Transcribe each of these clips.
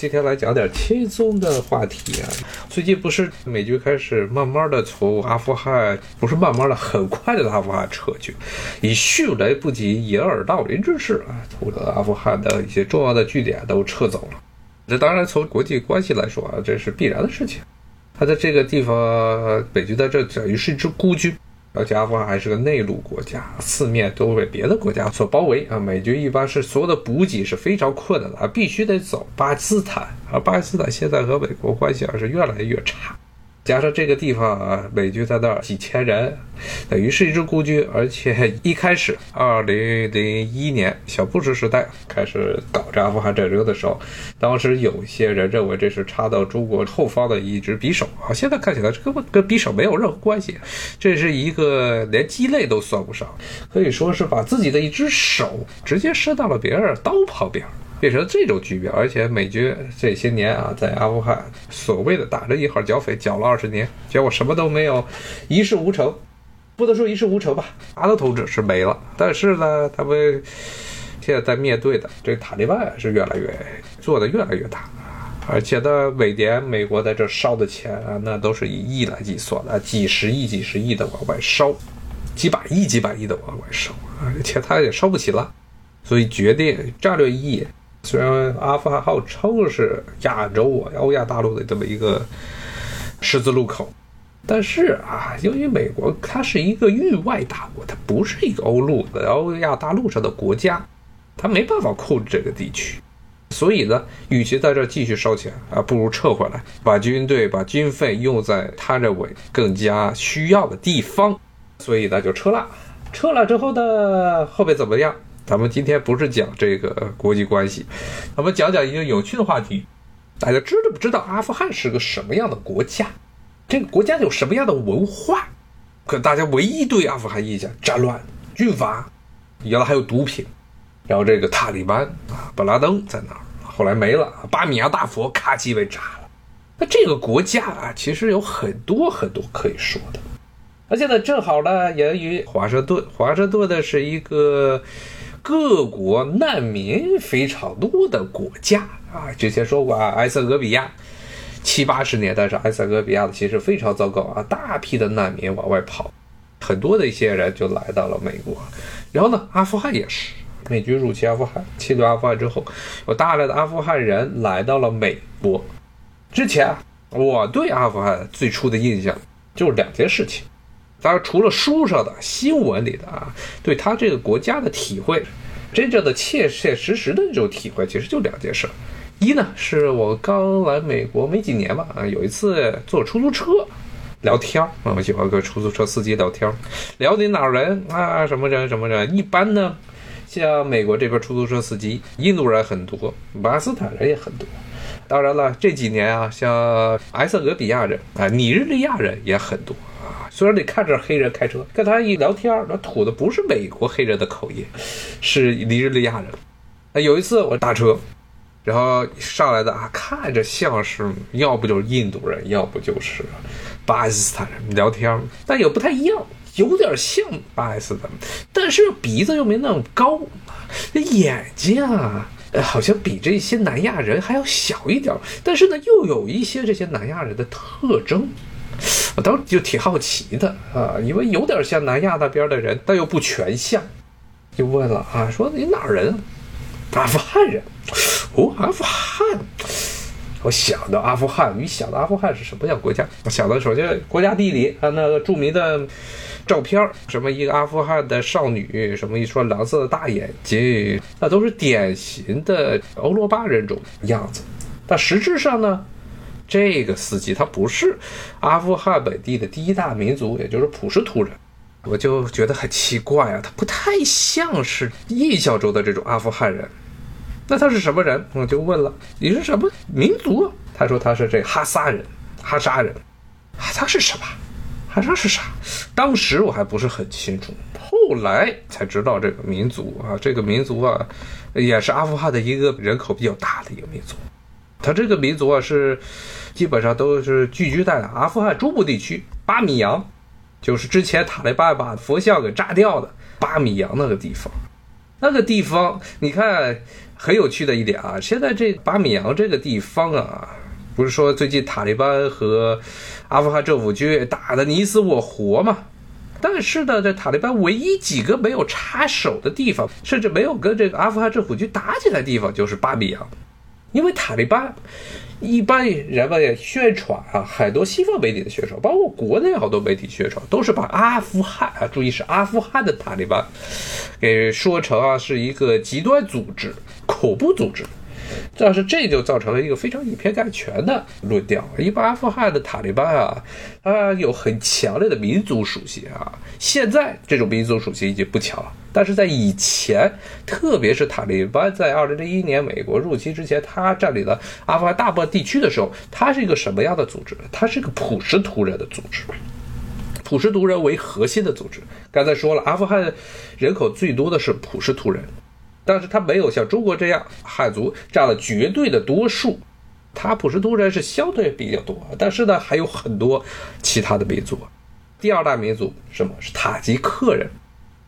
今天来讲点轻松的话题啊。最近不是美军开始慢慢的从阿富汗，不是慢慢的，很快的阿富汗撤军，以迅雷不及掩耳盗铃之势啊，从阿富汗的一些重要的据点都撤走了。这当然从国际关系来说啊，这是必然的事情。他在这个地方，美军在这等于是一支孤军。而且阿富汗还是个内陆国家，四面都被别的国家所包围啊！美军一般是所有的补给是非常困难的啊，必须得走巴基斯坦，而巴基斯坦现在和美国关系啊是越来越差。加上这个地方啊，美军在那儿几千人，等于是一支孤军。而且一开始，二零零一年小布什时代开始搞这阿富汗战争的时候，当时有些人认为这是插到中国后方的一支匕首啊。现在看起来，这根本跟匕首没有任何关系，这是一个连鸡肋都算不上，可以说是把自己的一只手直接伸到了别人刀旁边。变成这种局面，而且美军这些年啊，在阿富汗所谓的打着一号剿匪，剿了二十年，结果什么都没有，一事无成。不能说一事无成吧，阿德统治是没了，但是呢，他们现在在面对的这塔利班是越来越做的越来越大，而且呢，每年美国在这烧的钱啊，那都是以亿来计算的，几十亿、几十亿的往外烧，几百亿、几百亿的往外烧，而且他也烧不起了，所以决定战略意义。虽然阿富汗号称是亚洲啊、欧亚大陆的这么一个十字路口，但是啊，由于美国它是一个域外大国，它不是一个欧陆的欧亚大陆上的国家，它没办法控制这个地区，所以呢，与其在这儿继续烧钱啊，不如撤回来，把军队、把军费用在他认为更加需要的地方，所以呢就撤了。撤了之后呢，后面怎么样？咱们今天不是讲这个国际关系，咱们讲讲一个有趣的话题。大家知不知道阿富汗是个什么样的国家？这个国家有什么样的文化？可大家唯一对阿富汗印象：战乱、军阀，原来还有毒品。然后这个塔利班啊，本拉登在那儿，后来没了。巴米扬大佛咔叽被炸了。那这个国家啊，其实有很多很多可以说的。而且呢，正好呢，源于华盛顿。华盛顿的是一个。各国难民非常多的国家啊，之前说过啊，埃塞俄比亚七八十年代是埃塞俄比亚的其实非常糟糕啊，大批的难民往外跑，很多的一些人就来到了美国。然后呢，阿富汗也是，美军入侵阿富汗，侵略阿富汗之后，有大量的阿富汗人来到了美国。之前我对阿富汗最初的印象就是两件事情。当然，除了书上的新闻里的啊，对他这个国家的体会，真正的切切实实的这种体会，其实就两件事。一呢，是我刚来美国没几年吧，啊，有一次坐出租车聊天儿，啊我喜欢跟出租车司机聊天儿，聊你哪儿人啊，什么人什么人。一般呢，像美国这边出租车司机，印度人很多，巴基斯坦人也很多。当然了，这几年啊，像埃塞俄比亚人啊，尼日利亚人也很多。虽然你看着黑人开车，跟他一聊天，那吐的不是美国黑人的口音，是尼日利亚人。啊，有一次我打车，然后上来的啊，看着像是要不就是印度人，要不就是巴基斯坦人聊天，但也不太一样，有点像巴基斯坦，但是鼻子又没那么高，那眼睛啊，好像比这些南亚人还要小一点，但是呢，又有一些这些南亚人的特征。我当时就挺好奇的啊，因为有点像南亚那边的人，但又不全像，就问了啊，说你哪儿人？阿富汗人。哦，阿富汗。我想到阿富汗，你想到阿富汗是什么样国家？我想到首先国家地理，它那个著名的照片什么一个阿富汗的少女，什么一双蓝色的大眼睛，那都是典型的欧罗巴人种样子。但实质上呢？这个司机他不是阿富汗本地的第一大民族，也就是普什图人，我就觉得很奇怪啊，他不太像是印象中的这种阿富汗人。那他是什么人？我就问了，你是什么民族？他说他是这哈萨人，哈萨人。哈萨是什么？哈萨是啥？当时我还不是很清楚，后来才知道这个民族啊，这个民族啊，也是阿富汗的一个人口比较大的一个民族。他这个民族啊，是基本上都是聚居在阿富汗中部地区，巴米扬，就是之前塔利班把佛像给炸掉的巴米扬那个地方。那个地方，你看很有趣的一点啊，现在这巴米扬这个地方啊，不是说最近塔利班和阿富汗政府军打的你死我活嘛？但是呢，这塔利班唯一几个没有插手的地方，甚至没有跟这个阿富汗政府军打起来的地方，就是巴米扬，因为塔利班。一般人们宣传啊，很多西方媒体的宣传，包括国内好多媒体宣传，都是把阿富汗啊，注意是阿富汗的塔利班，给说成啊是一个极端组织、恐怖组织。但是这就造成了一个非常以偏概全的论调。一般阿富汗的塔利班啊，它有很强烈的民族属性啊。现在这种民族属性已经不强了，但是在以前，特别是塔利班在二零零一年美国入侵之前，他占领了阿富汗大部分地区的时候，它是一个什么样的组织？它是一个普什图人的组织，普什图人为核心的组织。刚才说了，阿富汗人口最多的是普什图人。但是他没有像中国这样汉族占了绝对的多数，他普什图人是相对比较多，但是呢还有很多其他的民族。第二大民族什么是塔吉克人，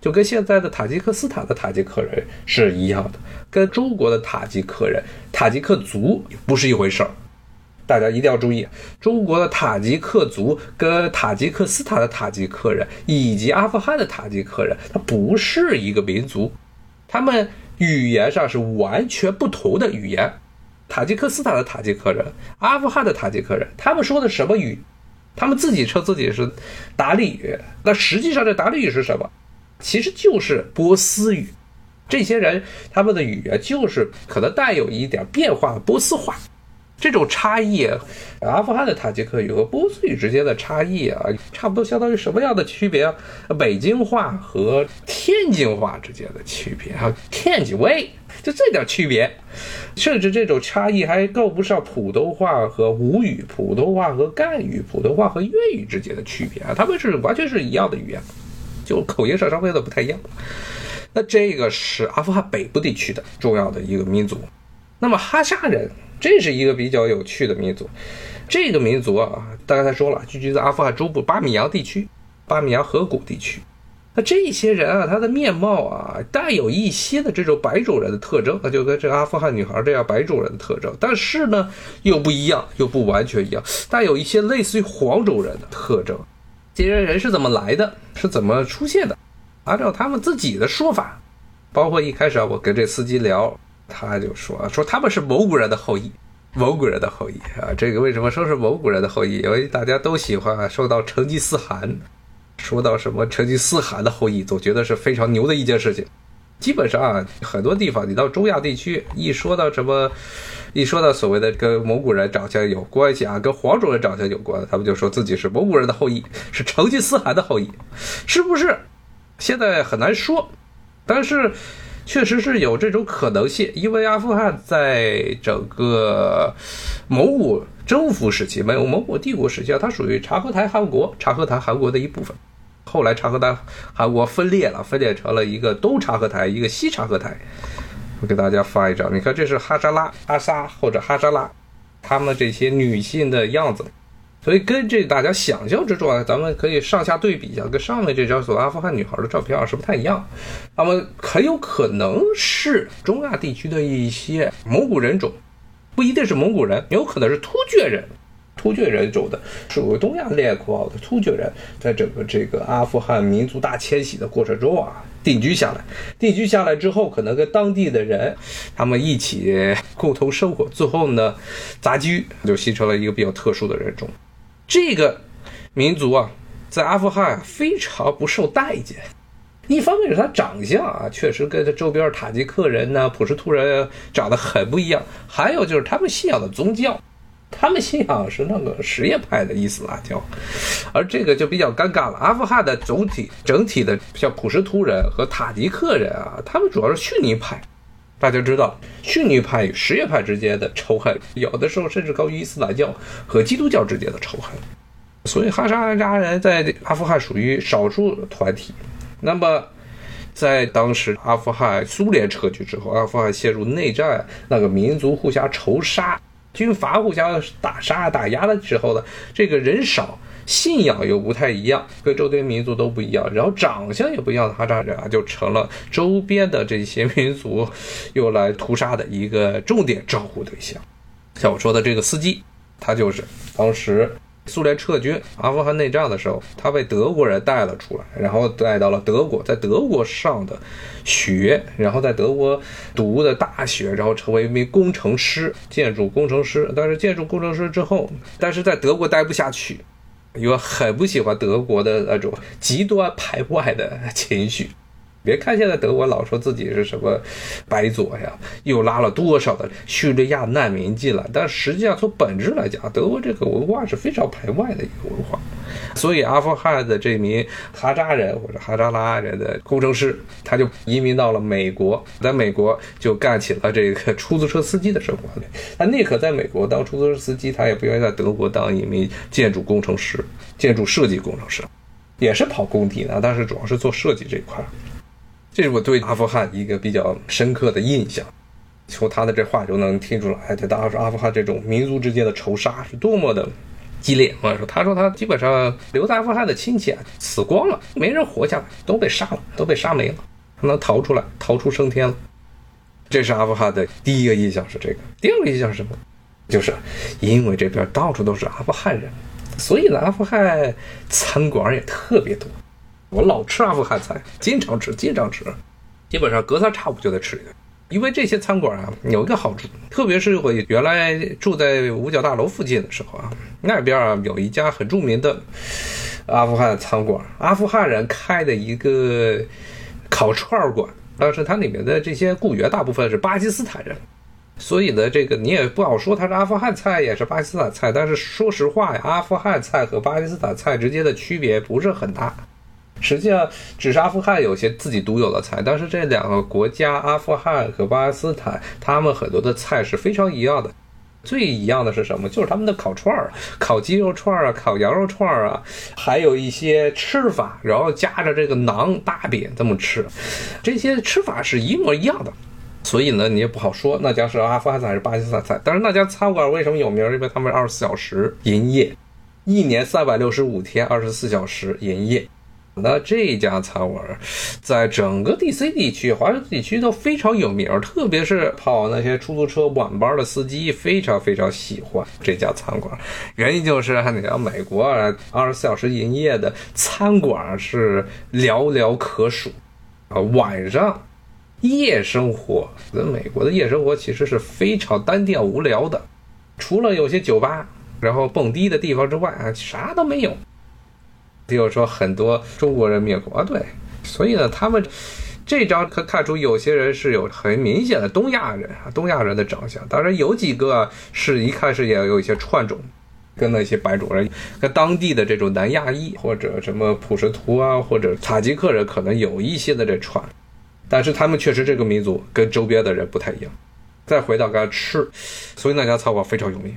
就跟现在的塔吉克斯坦的塔吉克人是一样的，跟中国的塔吉克人、塔吉克族不是一回事儿。大家一定要注意，中国的塔吉克族跟塔吉克斯坦的塔吉克人以及阿富汗的塔吉克人，它不是一个民族，他们。语言上是完全不同的语言，塔吉克斯坦的塔吉克人，阿富汗的塔吉克人，他们说的什么语？他们自己称自己是达利语，那实际上这达利语是什么？其实就是波斯语。这些人他们的语言就是可能带有一点变化波斯话。这种差异，阿富汗的塔吉克语和波斯语之间的差异啊，差不多相当于什么样的区别？北京话和天津话之间的区别啊，天津味，就这点区别，甚至这种差异还够不上普通话和吴语、普通话和赣语、普通话和粤语之间的区别啊，他们是完全是一样的语言，就 口音上稍微有点不太一样。那这个是阿富汗北部地区的重要的一个民族，那么哈萨人。这是一个比较有趣的民族，这个民族啊，刚才说了，聚居在阿富汗中部巴米扬地区、巴米扬河谷地区。那这些人啊，他的面貌啊，带有一些的这种白种人的特征，那就跟这个阿富汗女孩这样白种人的特征，但是呢，又不一样，又不完全一样，带有一些类似于黄种人的特征。这些人是怎么来的？是怎么出现的？按照他们自己的说法，包括一开始啊，我跟这司机聊。他就说啊说他们是蒙古人的后裔，蒙古人的后裔啊，这个为什么说是蒙古人的后裔？因为大家都喜欢说到成吉思汗，说到什么成吉思汗的后裔，总觉得是非常牛的一件事情。基本上啊，很多地方你到中亚地区，一说到什么，一说到所谓的跟蒙古人长相有关系啊，跟黄种人长相有关，他们就说自己是蒙古人的后裔，是成吉思汗的后裔，是不是？现在很难说，但是。确实是有这种可能性，因为阿富汗在整个蒙古征服时期，没有蒙古帝国时期，它属于察合台汗国，察合台汗国的一部分。后来察合台汗国分裂了，分裂成了一个东察合台，一个西察合台。我给大家发一张，你看这是哈扎拉、阿萨或者哈扎拉，他们这些女性的样子。所以跟这大家想象之中啊，咱们可以上下对比一下，跟上面这张所阿富汗女孩的照片啊是不太一样。那么很有可能是中亚地区的一些蒙古人种，不一定是蒙古人，有可能是突厥人，突厥人种的，属于东亚列国的突厥人，在整个这个阿富汗民族大迁徙的过程中啊，定居下来，定居下来之后，可能跟当地的人他们一起共同生活，最后呢杂居，就形成了一个比较特殊的人种。这个民族啊，在阿富汗非常不受待见。一方面是他长相啊，确实跟他周边塔吉克人呢、普什图人长得很不一样；还有就是他们信仰的宗教，他们信仰是那个什叶派的伊斯兰教，而这个就比较尴尬了。阿富汗的总体整体的像普什图人和塔吉克人啊，他们主要是逊尼派。大家知道，逊尼派与什叶派之间的仇恨，有的时候甚至高于伊斯兰教和基督教之间的仇恨。所以哈萨克人在阿富汗属于少数团体。那么，在当时阿富汗苏联撤军之后，阿富汗陷入内战，那个民族互相仇杀，军阀互相打杀打压的时候呢，这个人少信仰又不太一样，各周边民族都不一样，然后长相也不一样的哈扎人啊，就成了周边的这些民族用来屠杀的一个重点照顾对象。像我说的这个司机，他就是当时。苏联撤军阿富汗内战的时候，他被德国人带了出来，然后带到了德国，在德国上的学，然后在德国读的大学，然后成为一名工程师，建筑工程师。但是建筑工程师之后，但是在德国待不下去，因为很不喜欢德国的那种极端排外的情绪。别看现在德国老说自己是什么白左呀，又拉了多少的叙利亚难民进来，但实际上从本质来讲，德国这个文化是非常排外的一个文化。所以阿富汗的这名哈扎人或者哈扎拉人的工程师，他就移民到了美国，在美国就干起了这个出租车司机的生活。他宁可在美国当出租车司机，他也不愿意在德国当一名建筑工程师、建筑设计工程师，也是跑工地的，但是主要是做设计这一块。这是我对阿富汗一个比较深刻的印象，从他的这话就能听出来，哎，当时阿富汗这种民族之间的仇杀是多么的激烈。或者说，他说他基本上留在阿富汗的亲戚啊死光了，没人活下来，都被杀了，都被杀没了，他能逃出来，逃出升天了。这是阿富汗的第一个印象是这个，第二个印象是什么？就是因为这边到处都是阿富汗人，所以呢，阿富汗餐馆也特别多。我老吃阿富汗菜，经常吃，经常吃，基本上隔三差五就得吃一顿。因为这些餐馆啊，有一个好处，特别是我原来住在五角大楼附近的时候啊，那边啊有一家很著名的阿富汗餐馆，阿富汗人开的一个烤串馆，但是它里面的这些雇员大部分是巴基斯坦人，所以呢，这个你也不好说它是阿富汗菜也是巴基斯坦菜。但是说实话呀，阿富汗菜和巴基斯坦菜之间的区别不是很大。实际上，只是阿富汗有些自己独有的菜，但是这两个国家，阿富汗和巴基斯坦，他们很多的菜是非常一样的。最一样的是什么？就是他们的烤串儿，烤鸡肉串儿啊，烤羊肉串儿啊，还有一些吃法，然后夹着这个馕大饼这么吃，这些吃法是一模一样的。所以呢，你也不好说那家是阿富汗菜还是巴基斯坦菜。但是那家餐馆为什么有名？因为他们二十四小时营业，一年三百六十五天，二十四小时营业。那这家餐馆，在整个 DC 地区、华盛顿地区都非常有名，特别是跑那些出租车晚班的司机非常非常喜欢这家餐馆。原因就是，你像美国二十四小时营业的餐馆是寥寥可数啊。晚上夜生活，在美国的夜生活其实是非常单调无聊的，除了有些酒吧，然后蹦迪的地方之外啊，啥都没有。就是说很多中国人灭国，对，所以呢，他们这张可看出有些人是有很明显的东亚人啊，东亚人的长相。当然有几个是一看是也有一些串种，跟那些白种人，跟当地的这种南亚裔或者什么普什图啊或者塔吉克人可能有一些的这串，但是他们确实这个民族跟周边的人不太一样。再回到刚才吃，所以那家餐馆非常有名。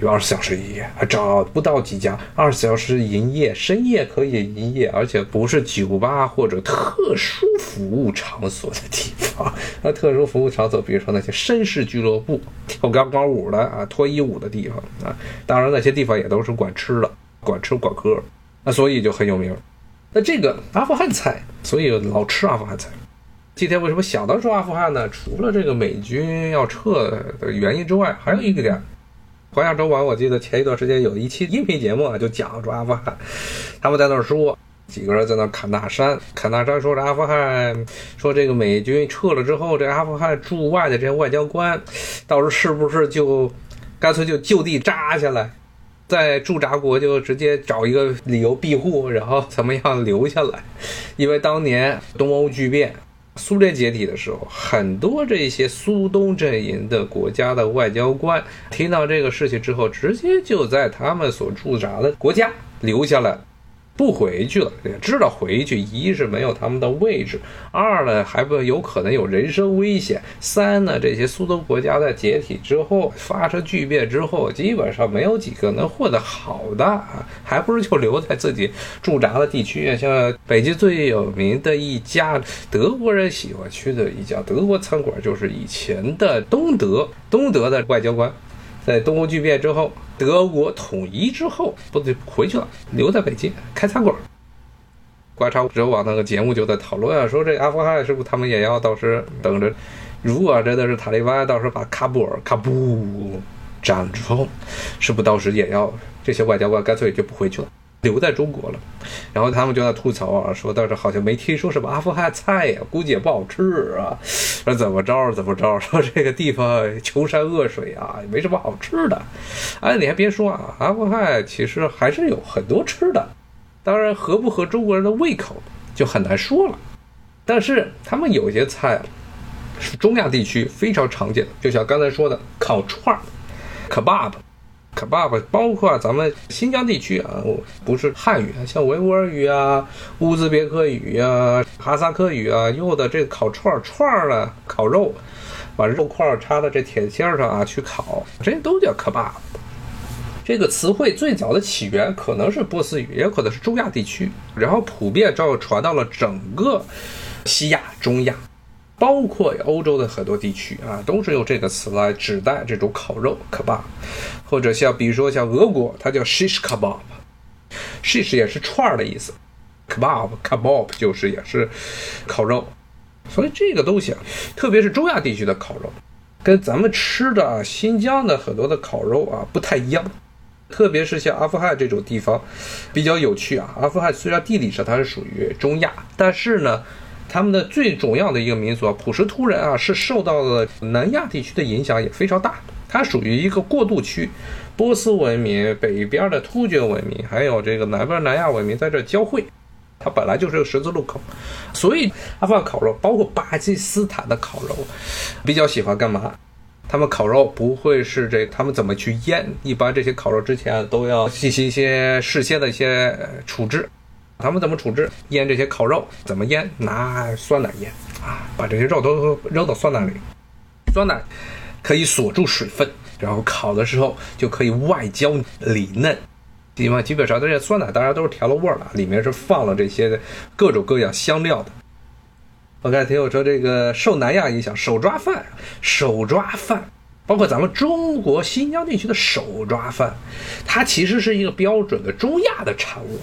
有二十四小时营业，还找不到几家二十四小时营业，深夜可以营业，而且不是酒吧或者特殊服务场所的地方。那特殊服务场所，比如说那些绅士俱乐部、跳钢管舞的啊、脱衣舞的地方啊，当然那些地方也都是管吃的，管吃管喝，那所以就很有名。那这个阿富汗菜，所以老吃阿富汗菜。今天为什么想到说阿富汗呢？除了这个美军要撤的原因之外，还有一个点。华夏周晚，我记得前一段时间有一期音频节目啊，就讲说阿富汗，他们在那儿说，几个人在那砍大山，砍大山，说这阿富汗，说这个美军撤了之后，这阿富汗驻外的这些外交官，到时候是不是就干脆就就地扎下来，在驻扎国就直接找一个理由庇护，然后怎么样留下来？因为当年东欧剧变。苏联解体的时候，很多这些苏东阵营的国家的外交官听到这个事情之后，直接就在他们所驻扎的国家留下了。不回去了，也知道回去，一是没有他们的位置，二呢还不有可能有人身危险，三呢这些苏东国家在解体之后发生巨变之后，基本上没有几个能混得好的啊，还不如就留在自己驻扎的地区。像北京最有名的一家德国人喜欢去的一家德国餐馆，就是以前的东德东德的外交官。在东欧剧变之后，德国统一之后，不得回去了，留在北京开餐馆。观察者网那个节目就在讨论啊，说这阿富汗是不是他们也要到时等着？如果真的是塔利班到时候把喀布尔、喀布占了之后，是不是到时也要这些外交官干脆就不回去了，留在中国了？然后他们就在吐槽啊，说到这好像没听说什么阿富汗菜呀，估计也不好吃啊，说怎么着怎么着，说这个地方穷山恶水啊，也没什么好吃的。哎，你还别说啊，阿富汗其实还是有很多吃的。当然，合不合中国人的胃口就很难说了。但是他们有些菜是中亚地区非常常见的，就像刚才说的烤串儿 kebab，包括咱们新疆地区啊，不是汉语，像维吾尔语啊、乌兹别克语啊、哈萨克语啊，用的这个烤串串儿啊，烤肉，把肉块插到这铁签上啊去烤，这都叫 kebab。这个词汇最早的起源可能是波斯语，也可能是中亚地区，然后普遍照传到了整个西亚、中亚，包括欧洲的很多地区啊，都是用这个词来指代这种烤肉 kebab，或者像比如说像俄国，它叫 shish kebab，shish 也是串儿的意思，kebab kebab 就是也是烤肉，所以这个东西啊，特别是中亚地区的烤肉，跟咱们吃的啊新疆的很多的烤肉啊不太一样。特别是像阿富汗这种地方，比较有趣啊。阿富汗虽然地理上它是属于中亚，但是呢，他们的最重要的一个民族啊，普什图人啊，是受到了南亚地区的影响也非常大。它属于一个过渡区，波斯文明北边的突厥文明，还有这个南边南亚文明在这交汇，它本来就是个十字路口。所以阿富汗烤肉，包括巴基斯坦的烤肉，比较喜欢干嘛？他们烤肉不会是这，他们怎么去腌？一般这些烤肉之前啊都要进行一些事先的一些处置。他们怎么处置？腌这些烤肉怎么腌？拿酸奶腌啊，把这些肉都扔到酸奶里，酸奶可以锁住水分，然后烤的时候就可以外焦里嫩。基本基本上这些酸奶当然都是调了味儿了，里面是放了这些各种各样香料的。我刚才听我说这个受南亚影响，手抓饭，手抓饭，包括咱们中国新疆地区的手抓饭，它其实是一个标准的中亚的产物。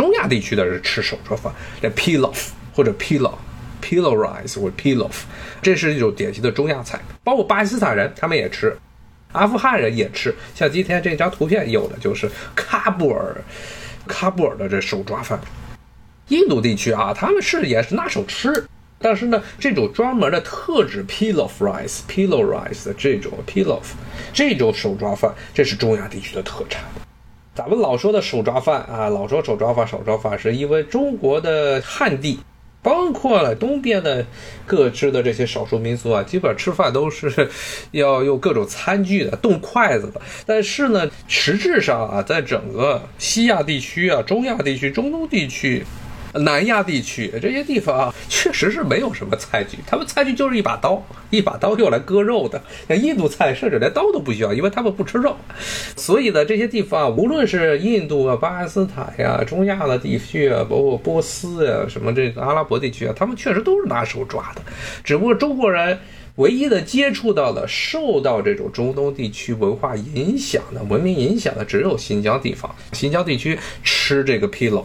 中亚地区的人吃手抓饭，叫 pilaf 或者 pilaf，pilaf rice 或 pilaf，这是一种典型的中亚菜。包括巴基斯坦人他们也吃，阿富汗人也吃。像今天这张图片有的就是喀布尔，喀布尔的这手抓饭。印度地区啊，他们是也是拿手吃。但是呢，这种专门的特指 pilaf rice，pilaf rice 的这种 pilaf，这种手抓饭，这是中亚地区的特产。咱们老说的手抓饭啊，老说手抓饭，手抓饭，是因为中国的汉地，包括了东边的各支的这些少数民族啊，基本吃饭都是要用各种餐具的，动筷子的。但是呢，实质上啊，在整个西亚地区啊，中亚地区、中东地区。南亚地区这些地方啊，确实是没有什么菜具，他们菜具就是一把刀，一把刀用来割肉的。像印度菜，甚至连刀都不需要，因为他们不吃肉。所以呢，这些地方，无论是印度啊、巴基斯坦呀、中亚的地区啊，包括波斯呀、什么这个阿拉伯地区啊，他们确实都是拿手抓的。只不过中国人唯一的接触到的、受到这种中东地区文化影响的、文明影响的，只有新疆地方。新疆地区吃这个披劳。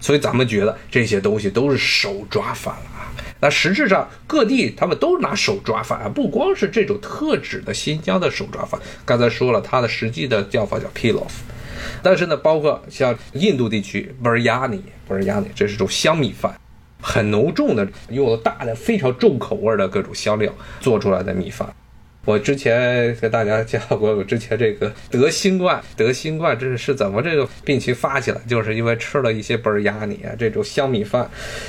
所以咱们觉得这些东西都是手抓饭了啊，那实质上各地他们都拿手抓饭啊，不光是这种特指的新疆的手抓饭，刚才说了它的实际的叫法叫 pilaf，但是呢，包括像印度地区 biryani，biryani 这是种香米饭，很浓重的，用了大量非常重口味的各种香料做出来的米饭。我之前跟大家讲过，我之前这个得新冠，得新冠这是怎么这个病情发起来，就是因为吃了一些贝儿压你啊，这种香米饭，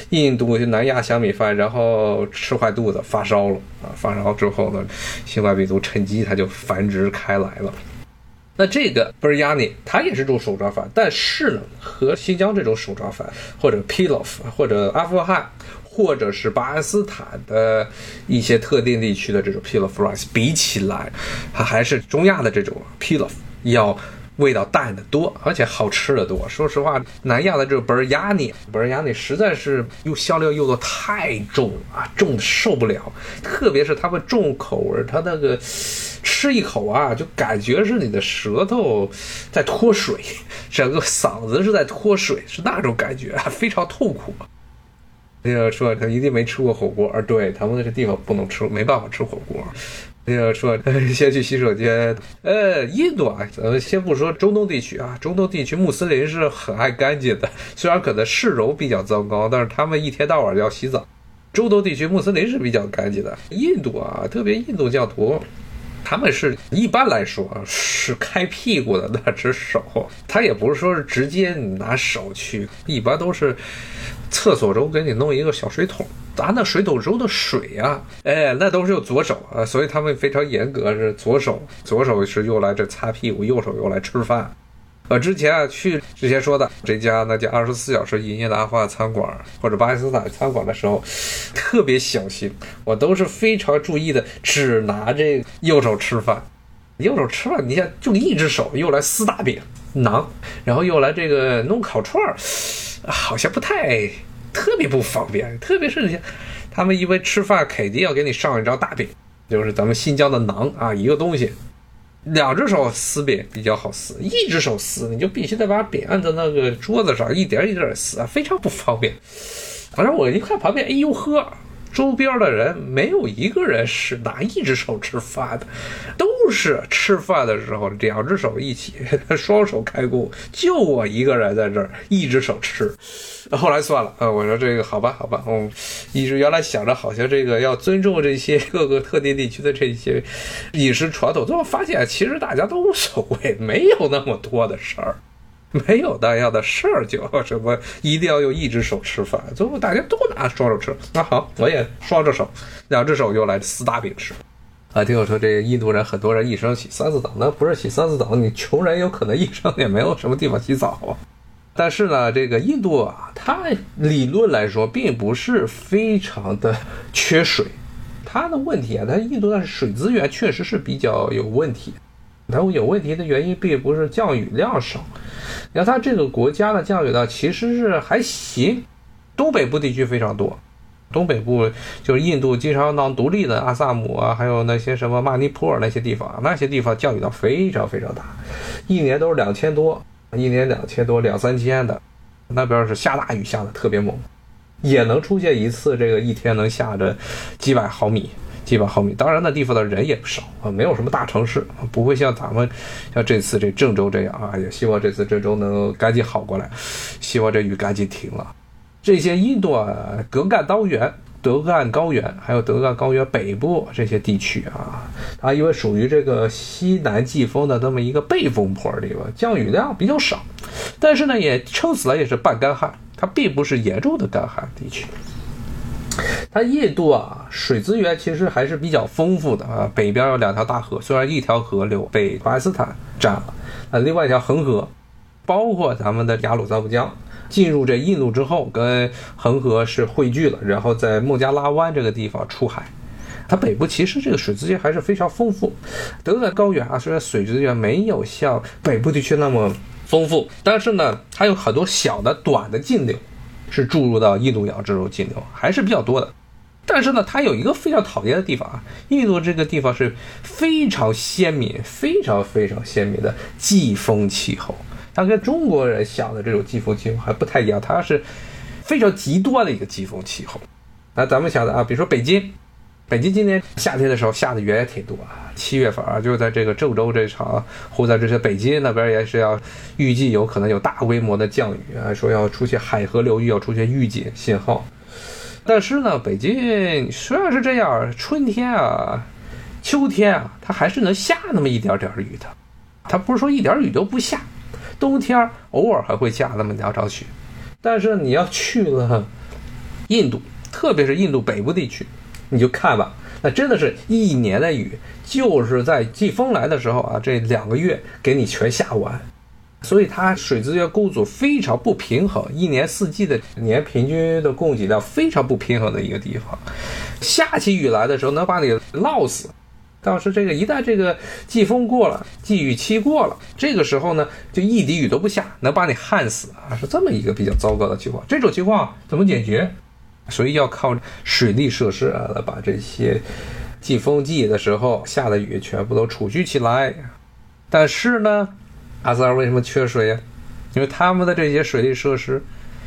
印度南亚香米饭，然后吃坏肚子，发烧了啊，发烧之后呢，新冠病毒趁机它就繁殖开来了。那这个贝尔压你，它也是种手抓饭，但是呢，和新疆这种手抓饭，或者 pilaf，或者阿富汗。或者是巴基斯坦的一些特定地区的这种 pilaf rice 比起来，它还是中亚的这种 pilaf 要味道淡的多，而且好吃的多。说实话，南亚的这个 biryani，biryani 实在是用香料用的太重啊，重的受不了。特别是他们重口味，它那个吃一口啊，就感觉是你的舌头在脱水，整个嗓子是在脱水，是那种感觉，非常痛苦。那个说他一定没吃过火锅，而对他们那个地方不能吃，没办法吃火锅。那个说先去洗手间。呃，印度啊，咱们先不说中东地区啊，中东地区穆斯林是很爱干净的，虽然可能市容比较糟糕，但是他们一天到晚要洗澡。中东地区穆斯林是比较干净的，印度啊，特别印度教徒，他们是一般来说是开屁股的那只手，他也不是说是直接拿手去，一般都是厕所中给你弄一个小水桶，咱那水桶中的水呀，哎，那都是用左手啊，所以他们非常严格，是左手，左手是用来这擦屁股，右手用来吃饭。我之前啊去之前说的这家那叫二十四小时营业的阿富汗餐馆或者巴基斯坦餐馆的时候，特别小心，我都是非常注意的，只拿这右手吃饭，右手吃饭，你想就一只手又来撕大饼馕，然后又来这个弄烤串儿，好像不太特别不方便，特别是你像他们因为吃饭肯定要给你上一张大饼，就是咱们新疆的馕啊，一个东西。两只手撕饼比较好撕，一只手撕你就必须得把饼按在那个桌子上，一点一点撕啊，非常不方便。反正我一看旁边，哎呦呵。周边的人没有一个人是拿一只手吃饭的，都是吃饭的时候两只手一起，双手开弓。就我一个人在这儿一只手吃。后来算了，啊，我说这个好吧，好吧，嗯，一直原来想着好像这个要尊重这些各个特定地区的这些饮食传统，最后发现其实大家都无所谓，没有那么多的事儿。没有那样的事儿，就什么一定要用一只手吃饭，最后大家都拿双手吃。那好，我也双着手，两只手用来撕大饼吃。啊，听我说，这印度人很多人一生洗三次澡，那不是洗三次澡，你穷人有可能一生也没有什么地方洗澡啊。但是呢，这个印度啊，它理论来说并不是非常的缺水，它的问题啊，它印度的水资源确实是比较有问题。它有问题的原因并不是降雨量少，你看它这个国家的降雨量其实是还行，东北部地区非常多，东北部就是印度经常闹独立的阿萨姆啊，还有那些什么曼尼普尔那些地方，那些地方降雨量非常非常大，一年都是两千多，一年两千多两三千的，那边是下大雨下的特别猛，也能出现一次这个一天能下着几百毫米。几百毫米，当然那地方的人也不少啊，没有什么大城市，不会像咱们像这次这郑州这样啊。也希望这次郑州能赶紧好过来，希望这雨赶紧停了。这些印度啊，德干高原、德干高原，还有德干高原北部这些地区啊，它因为属于这个西南季风的这么一个背风坡地方，降雨量比较少，但是呢，也撑死了也是半干旱，它并不是严重的干旱地区。它印度啊，水资源其实还是比较丰富的啊。北边有两条大河，虽然一条河流被巴基斯坦占了，啊，另外一条恒河，包括咱们的雅鲁藏布江，进入这印度之后，跟恒河是汇聚了，然后在孟加拉湾这个地方出海。它北部其实这个水资源还是非常丰富。德干高原啊，虽然水资源没有像北部地区那么丰富，但是呢，它有很多小的短的径流。是注入到印度洋这种径流还是比较多的，但是呢，它有一个非常讨厌的地方啊，印度这个地方是非常鲜明、非常非常鲜明的季风气候，它跟中国人想的这种季风气候还不太一样，它是非常极端的一个季风气候。那咱们想的啊，比如说北京。北京今年夏天的时候下的雨也挺多啊，七月份啊，就在这个郑州这场，或在这些北京那边也是要预计有可能有大规模的降雨啊，说要出现海河流域要出现预警信号。但是呢，北京虽然是这样，春天啊、秋天啊，它还是能下那么一点点雨的，它不是说一点雨都不下，冬天偶尔还会下那么两场雪。但是你要去了印度，特别是印度北部地区。你就看吧，那真的是一年的雨，就是在季风来的时候啊，这两个月给你全下完，所以它水资源供组非常不平衡，一年四季的年平均的供给量非常不平衡的一个地方。下起雨来的时候能把你涝死，倒是这个一旦这个季风过了，季雨期过了，这个时候呢，就一滴雨都不下，能把你旱死啊，是这么一个比较糟糕的情况。这种情况怎么解决？所以要靠水利设施啊，来把这些季风季的时候下的雨全部都储蓄起来。但是呢，阿斯尔为什么缺水呀？因为他们的这些水利设施，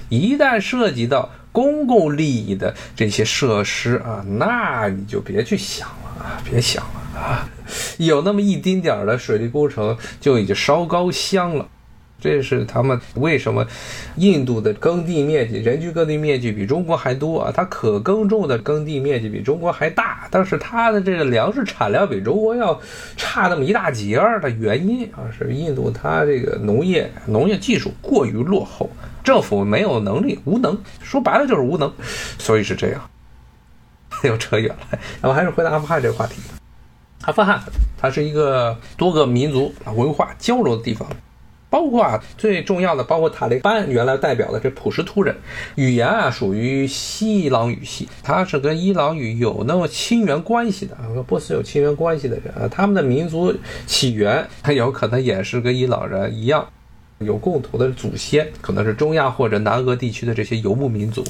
一旦涉及到公共利益的这些设施啊，那你就别去想了啊，别想了啊，有那么一丁点儿的水利工程就已经烧高香了。这是他们为什么印度的耕地面积，人均耕地面积比中国还多啊？它可耕种的耕地面积比中国还大，但是它的这个粮食产量比中国要差那么一大截儿的原因啊，是印度它这个农业农业技术过于落后，政府没有能力，无能，说白了就是无能，所以是这样。又扯远了，咱们还是回到阿富汗这个话题。阿富汗它是一个多个民族文化交流的地方。包括啊，最重要的包括塔利班原来代表的这普什图人，语言啊属于西伊朗语系，它是跟伊朗语有那么亲缘关系的啊，和波斯有亲缘关系的人啊，他们的民族起源，它有可能也是跟伊朗人一样。有共同的祖先，可能是中亚或者南俄地区的这些游牧民族，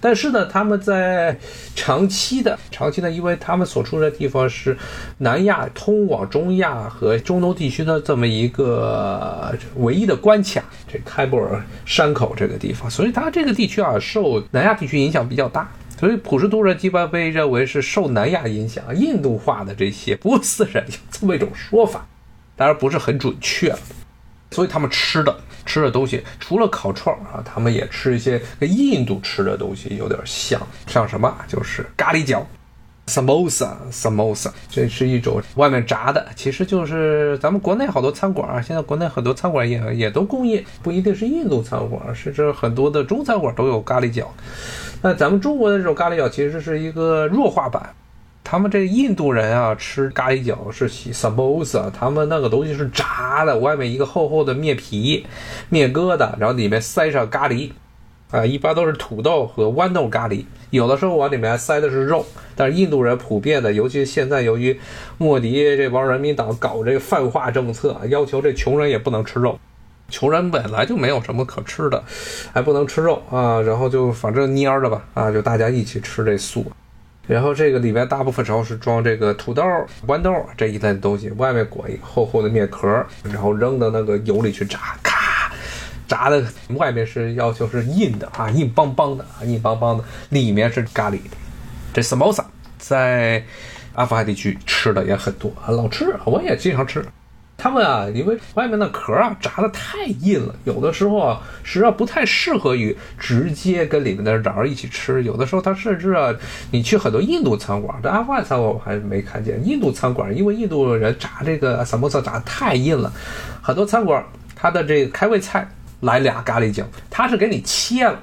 但是呢，他们在长期的、长期的，因为他们所处的地方是南亚通往中亚和中东地区的这么一个唯一的关卡，这开布尔山口这个地方，所以它这个地区啊，受南亚地区影响比较大，所以普什图人基本被认为是受南亚影响、印度化的这些波斯人，有这么一种说法，当然不是很准确。所以他们吃的吃的东西，除了烤串啊，他们也吃一些跟印度吃的东西有点像，像什么？就是咖喱饺，samosa，samosa，这是一种外面炸的，其实就是咱们国内好多餐馆啊，现在国内很多餐馆也也都供应，不一定是印度餐馆，甚至很多的中餐馆都有咖喱饺。那咱们中国的这种咖喱饺其实是一个弱化版。他们这印度人啊，吃咖喱饺是 samosa，他们那个东西是炸的，外面一个厚厚的面皮，面疙瘩，然后里面塞上咖喱，啊，一般都是土豆和豌豆咖喱，有的时候往里面塞的是肉。但是印度人普遍的，尤其现在由于莫迪这帮人民党搞这个泛化政策，要求这穷人也不能吃肉，穷人本来就没有什么可吃的，还不能吃肉啊，然后就反正蔫着吧，啊，就大家一起吃这素。然后这个里面大部分时候是装这个土豆、豌豆这一类的东西，外面裹一个厚厚的面壳，然后扔到那个油里去炸，咔，炸的外面是要求是硬的啊，硬邦邦的啊，硬邦邦的，里面是咖喱。这 samosa 在阿富汗地区吃的也很多啊，老吃，我也经常吃。他们啊，因为外面的壳啊炸的太硬了，有的时候啊，实际上不太适合于直接跟里面的瓤一起吃。有的时候，它甚至啊，你去很多印度餐馆，这阿富汗餐馆我还没看见。印度餐馆，因为印度人炸这个萨摩萨炸的太硬了，很多餐馆它的这个开胃菜来俩咖喱酱，它是给你切了。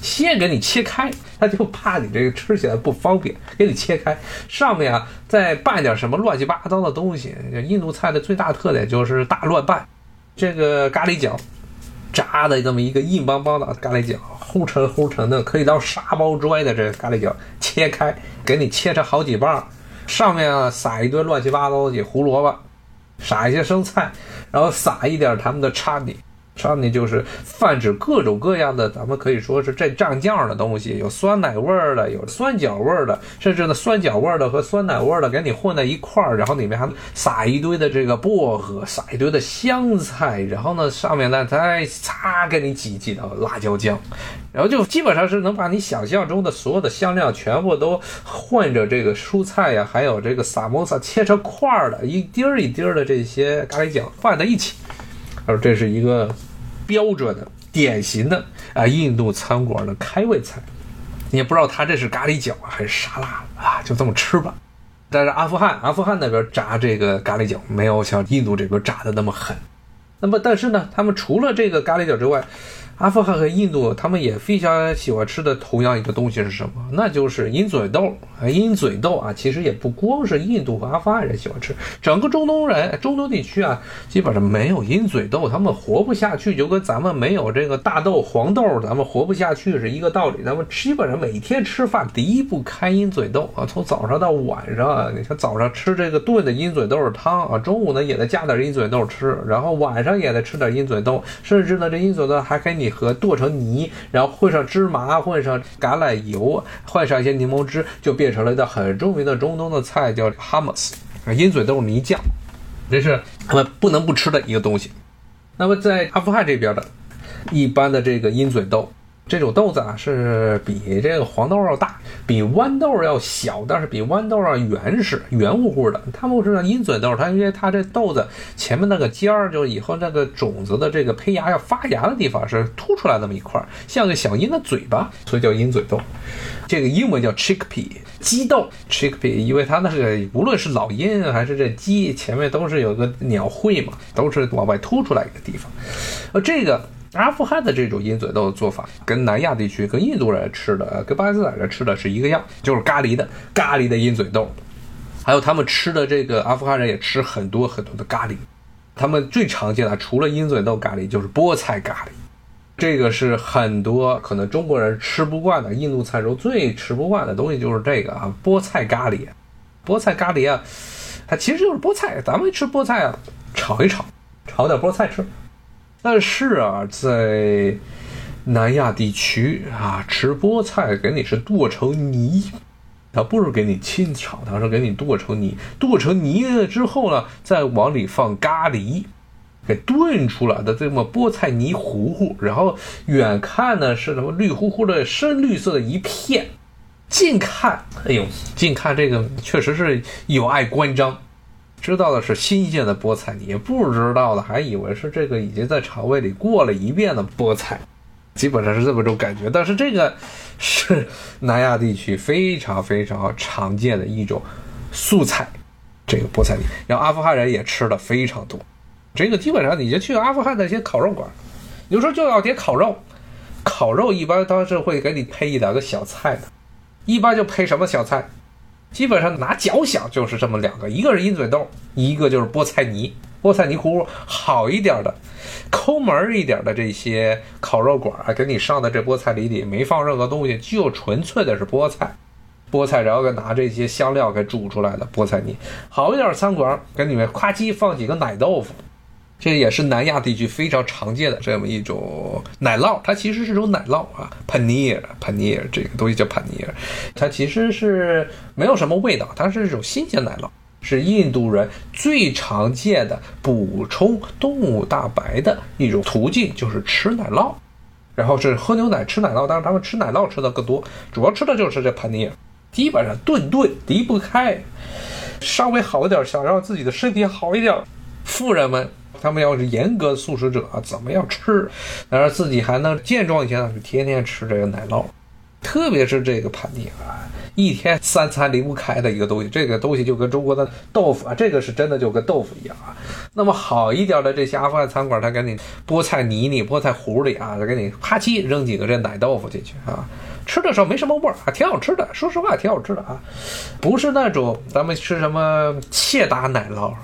先给你切开，他就怕你这个吃起来不方便，给你切开，上面啊再拌点什么乱七八糟的东西。印度菜的最大特点就是大乱拌。这个咖喱饺，炸的这么一个硬邦邦的咖喱饺，齁沉齁沉的，可以当沙包拽的这咖喱饺，切开给你切成好几瓣，上面啊撒一堆乱七八糟的胡萝卜，撒一些生菜，然后撒一点他们的叉米。上面就是泛指各种各样的，咱们可以说是这蘸酱的东西，有酸奶味儿的，有酸角味儿的，甚至呢酸角味儿的和酸奶味儿的给你混在一块儿，然后里面还撒一堆的这个薄荷，撒一堆的香菜，然后呢上面呢再擦给你挤几的辣椒酱，然后就基本上是能把你想象中的所有的香料全部都混着这个蔬菜呀，还有这个萨摩萨切成块儿的一丁儿一丁儿的这些咖喱酱放在一起，而这是一个。标准的、典型的啊，印度餐馆的开胃菜，你也不知道他这是咖喱饺还是沙拉啊，就这么吃吧。但是阿富汗，阿富汗那边炸这个咖喱饺没有像印度这边炸的那么狠。那么，但是呢，他们除了这个咖喱饺之外，阿富汗和印度，他们也非常喜欢吃的同样一个东西是什么？那就是鹰嘴豆啊！鹰嘴豆啊，其实也不光是印度和阿富汗人喜欢吃，整个中东人、中东地区啊，基本上没有鹰嘴豆，他们活不下去，就跟咱们没有这个大豆、黄豆，咱们活不下去是一个道理。咱们基本上每天吃饭离不开鹰嘴豆啊，从早上到晚上啊，你看早上吃这个炖的鹰嘴豆汤啊，中午呢也得加点鹰嘴豆吃，然后晚上也得吃点鹰嘴豆，甚至呢这鹰嘴豆还给你。和剁成泥，然后混上芝麻，混上橄榄油，换上一些柠檬汁，就变成了一道很著名的中东的菜，叫 hummus，鹰嘴豆泥酱，这是他们不能不吃的一个东西。那么在阿富汗这边的，一般的这个鹰嘴豆。这种豆子啊，是比这个黄豆要大，比豌豆要小，但是比豌豆要原始、圆乎乎的。它不是鹰嘴豆，它因为它这豆子前面那个尖儿，就以后那个种子的这个胚芽要发芽的地方是凸出来那么一块，像个小鹰的嘴巴，所以叫鹰嘴豆。这个英文叫 chickpea，鸡豆 chickpea，因为它那个无论是老鹰还是这鸡，前面都是有个鸟喙嘛，都是往外凸出来一个地方。呃，这个。阿富汗的这种鹰嘴豆的做法，跟南亚地区、跟印度人吃的、跟巴基斯坦人吃的是一个样，就是咖喱的咖喱的鹰嘴豆。还有他们吃的这个阿富汗人也吃很多很多的咖喱，他们最常见的除了鹰嘴豆咖喱，就是菠菜咖喱。这个是很多可能中国人吃不惯的，印度菜中最吃不惯的东西就是这个啊，菠菜咖喱。菠菜咖喱啊，它其实就是菠菜，咱们吃菠菜啊，炒一炒，炒点菠菜吃。但是啊，在南亚地区啊，吃菠菜给你是剁成泥，它不是给你清炒，它是给你剁成泥。剁成泥了之后呢，再往里放咖喱，给炖出来的这么菠菜泥糊糊，然后远看呢是什么绿乎乎的深绿色的一片，近看，哎呦，近看这个确实是有碍观瞻。知道的是新鲜的菠菜泥，不知道的还以为是这个已经在肠胃里过了一遍的菠菜，基本上是这么种感觉。但是这个是南亚地区非常非常常见的一种素菜，这个菠菜泥，然后阿富汗人也吃的非常多。这个基本上你就去阿富汗那些烤肉馆，你就说就要点烤肉，烤肉一般它是会给你配一两个小菜的，一般就配什么小菜？基本上拿脚想就是这么两个，一个是鹰嘴豆，一个就是菠菜泥。菠菜泥糊好一点的，抠门一点的这些烤肉馆啊，给你上的这菠菜里里没放任何东西，就纯粹的是菠菜，菠菜然后给拿这些香料给煮出来的菠菜泥。好一点餐馆给你们夸叽放几个奶豆腐。这也是南亚地区非常常见的这么一种奶酪，它其实是种奶酪啊，paneer，paneer 这个东西叫 paneer，它其实是没有什么味道，它是一种新鲜奶酪，是印度人最常见的补充动物蛋白的一种途径，就是吃奶酪，然后是喝牛奶吃奶酪，但是他们吃奶酪吃的更多，主要吃的就是这 paneer，基本上顿顿离不开，稍微好一点，想让自己的身体好一点，富人们。他们要是严格素食者啊，怎么样吃？但是自己还能健壮一些呢？就天天吃这个奶酪，特别是这个盘尼啊，一天三餐离不开的一个东西。这个东西就跟中国的豆腐啊，这个是真的就跟豆腐一样啊。那么好一点的这些阿富汗餐馆，他给你菠菜泥里、菠菜糊里啊，再给你啪叽扔几个这奶豆腐进去啊，吃的时候没什么味儿，还挺好吃的。说实话，挺好吃的啊，不是那种咱们吃什么切达奶酪。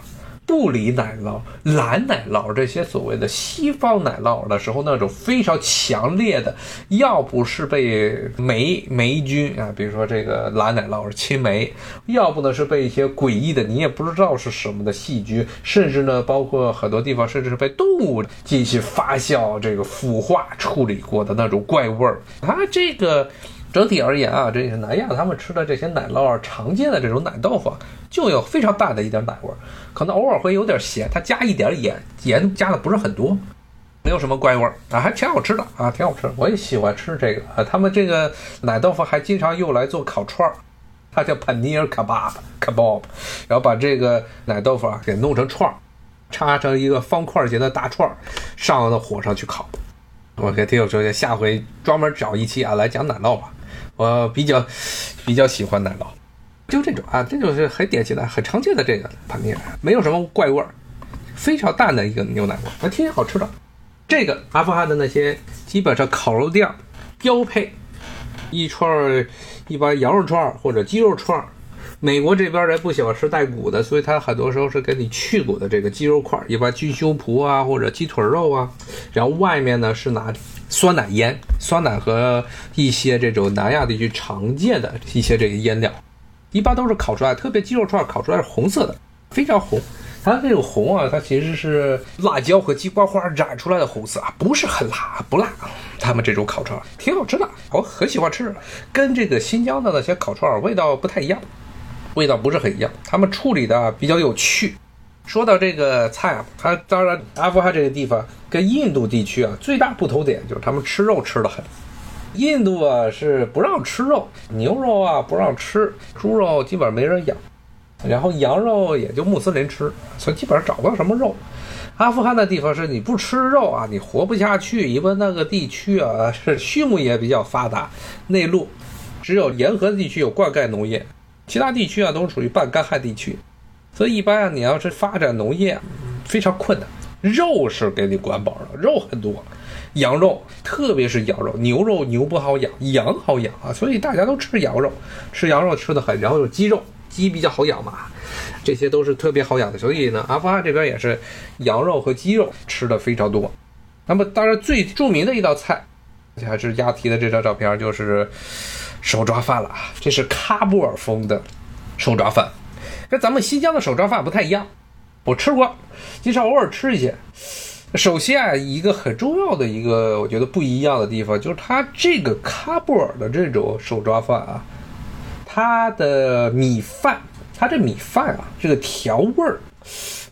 布里奶酪、蓝奶酪这些所谓的西方奶酪的时候，那种非常强烈的，要不是被霉霉菌啊，比如说这个蓝奶酪是青霉，要不呢是被一些诡异的你也不知道是什么的细菌，甚至呢包括很多地方甚至是被动物进行发酵、这个腐化处理过的那种怪味儿。它这个整体而言啊，这些南亚他们吃的这些奶酪啊常见的这种奶豆腐。就有非常淡的一点奶味儿，可能偶尔会有点咸，它加一点盐，盐加的不是很多，没有什么怪味儿啊，还挺好吃的啊，挺好吃，我也喜欢吃这个啊。他们这个奶豆腐还经常用来做烤串儿，它叫 paneer kebab，kebab，然后把这个奶豆腐啊给弄成串儿，插成一个方块形的大串儿，上到火上去烤。我给听友说，下回专门找一期啊来讲奶酪吧，我比较比较喜欢奶酪。就这种啊，这就是很典型的、很常见的这个盘面，没有什么怪味儿，非常淡的一个牛奶味，还挺好吃的。这个阿富汗的那些基本上烤肉店标配一串一般羊肉串或者鸡肉串。美国这边人不喜欢吃带骨的，所以他很多时候是给你去骨的这个鸡肉块，一般鸡胸脯啊或者鸡腿肉啊，然后外面呢是拿酸奶腌，酸奶和一些这种南亚地区常见的一些这个腌料。一般都是烤出来，特别鸡肉串烤出来是红色的，非常红。它这个红啊，它其实是辣椒和鸡冠花染出来的红色啊，不是很辣，不辣。他们这种烤串挺好吃的，我很喜欢吃，跟这个新疆的那些烤串味道不太一样，味道不是很一样。他们处理的比较有趣。说到这个菜啊，它当然阿富汗这个地方跟印度地区啊最大不同点就是他们吃肉吃的很。印度啊是不让吃肉，牛肉啊不让吃，猪肉基本上没人养。然后羊肉也就穆斯林吃，所以基本上找不到什么肉。阿富汗的地方是你不吃肉啊，你活不下去，因为那个地区啊是畜牧业比较发达，内陆只有沿河地区有灌溉农业，其他地区啊都是属于半干旱地区，所以一般啊你要是发展农业非常困难。肉是给你管饱了，肉很多，羊肉特别是羊肉，牛肉牛不好养，羊好养啊，所以大家都吃羊肉，吃羊肉吃的很，然后有鸡肉。鸡比较好养嘛，这些都是特别好养的，所以呢，阿富汗这边也是羊肉和鸡肉吃的非常多。那么，当然最著名的一道菜，而且还是押题的这张照片，就是手抓饭了啊。这是喀布尔风的手抓饭，跟咱们新疆的手抓饭不太一样。我吃过，经常偶尔吃一些。首先啊，一个很重要的一个我觉得不一样的地方，就是它这个喀布尔的这种手抓饭啊。它的米饭，它这米饭啊，这个调味儿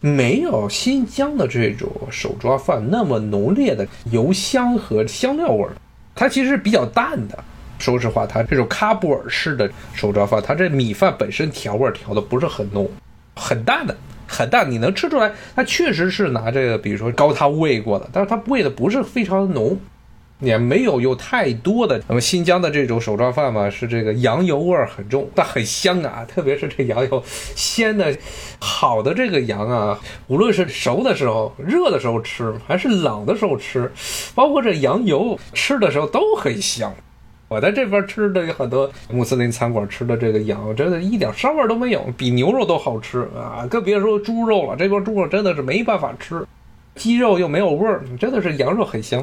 没有新疆的这种手抓饭那么浓烈的油香和香料味儿，它其实是比较淡的。说实话，它这种喀布尔式的手抓饭，它这米饭本身调味调的不是很浓，很淡的，很淡。你能吃出来，它确实是拿这个，比如说高汤煨过的，但是它煨的不是非常浓。也没有有太多的，那么新疆的这种手抓饭嘛，是这个羊油味儿很重，但很香啊，特别是这羊油鲜的，好的这个羊啊，无论是熟的时候、热的时候吃，还是冷的时候吃，包括这羊油吃的时候都很香。我在这边吃的有很多穆斯林餐馆吃的这个羊，真的一点膻味都没有，比牛肉都好吃啊，更别说猪肉了。这边猪肉真的是没办法吃，鸡肉又没有味儿，真的是羊肉很香。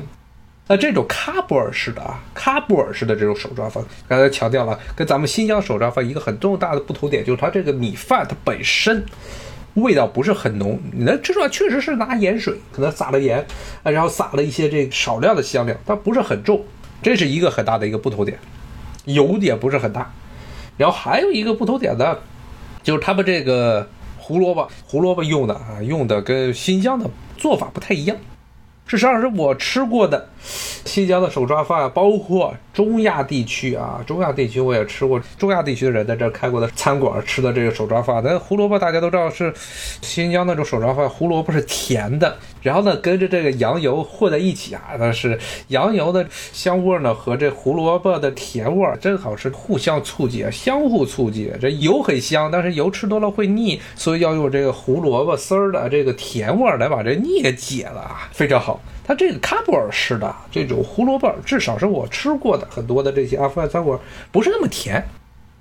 那这种喀布尔式的啊，喀布尔式的这种手抓饭，刚才强调了，跟咱们新疆手抓饭一个很重大的不同点，就是它这个米饭它本身味道不是很浓，你能吃出来，确实是拿盐水，可能撒了盐，然后撒了一些这少量的香料，它不是很重，这是一个很大的一个不同点，有点不是很大。然后还有一个不同点呢，就是他们这个胡萝卜，胡萝卜用的啊，用的跟新疆的做法不太一样。事实上是我吃过的新疆的手抓饭，包括中亚地区啊，中亚地区我也吃过。中亚地区的人在这开过的餐馆吃的这个手抓饭，那胡萝卜大家都知道是新疆那种手抓饭，胡萝卜是甜的，然后呢跟着这个羊油混在一起啊，那是羊油的香味呢和这胡萝卜的甜味正好是互相促进，相互促进。这油很香，但是油吃多了会腻，所以要用这个胡萝卜丝儿的这个甜味来把这腻给解了啊，非常好。它这个喀布尔式的这种胡萝卜，至少是我吃过的很多的这些阿富汗餐馆，不是那么甜。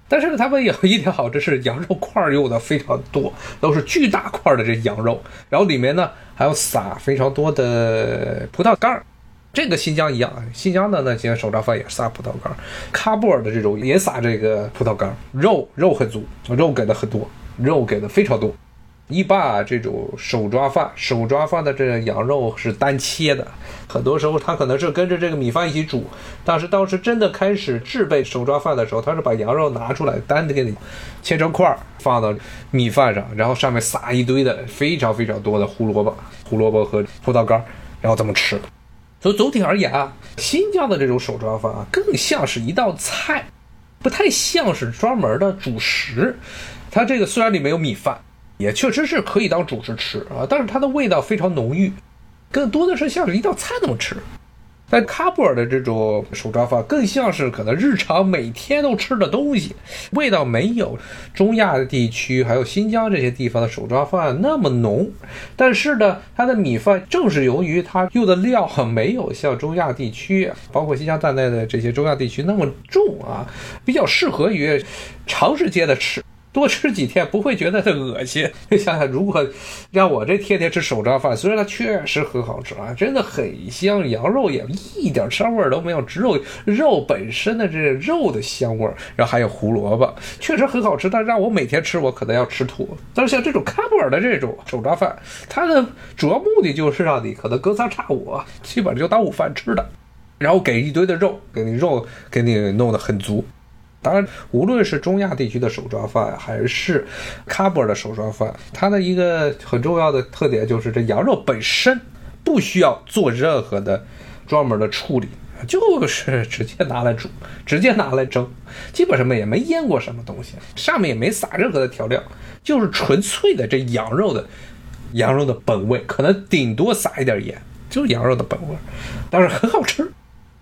但是呢，他们有一点好，这是羊肉块用的非常多，都是巨大块的这羊肉，然后里面呢还要撒非常多的葡萄干儿。这个新疆一样，新疆的那些手抓饭也撒葡萄干儿，喀布尔的这种也撒这个葡萄干儿，肉肉很足，肉给的很多，肉给的非常多。一般啊，这种手抓饭，手抓饭的这个羊肉是单切的，很多时候它可能是跟着这个米饭一起煮。但是当时真的开始制备手抓饭的时候，他是把羊肉拿出来单的给你切成块儿，放到米饭上，然后上面撒一堆的非常非常多的胡萝卜、胡萝卜和葡萄干，然后这么吃。所以总体而言啊，新疆的这种手抓饭啊，更像是一道菜，不太像是专门的主食。它这个虽然里面有米饭。也确实是可以当主食吃啊，但是它的味道非常浓郁，更多的是像是一道菜那么吃。但喀布尔的这种手抓饭更像是可能日常每天都吃的东西，味道没有中亚地区还有新疆这些地方的手抓饭那么浓。但是呢，它的米饭正是由于它用的料没有像中亚地区，包括新疆在内的这些中亚地区那么重啊，比较适合于长时间的吃。多吃几天不会觉得它恶心。你想想，如果让我这天天吃手抓饭，虽然它确实很好吃啊，真的很香，羊肉也一点膻味都没有，只有肉本身的这肉的香味，然后还有胡萝卜，确实很好吃。但让我每天吃，我可能要吃吐。但是像这种喀布尔的这种手抓饭，它的主要目的就是让你可能隔三差五，基本上就当午饭吃的。然后给一堆的肉，给你肉给你弄得很足。当然，无论是中亚地区的手抓饭，还是喀布尔的手抓饭，它的一个很重要的特点就是这羊肉本身不需要做任何的专门的处理，就是直接拿来煮，直接拿来蒸，基本上也没腌过什么东西，上面也没撒任何的调料，就是纯粹的这羊肉的羊肉的本味，可能顶多撒一点盐，就是羊肉的本味，但是很好吃。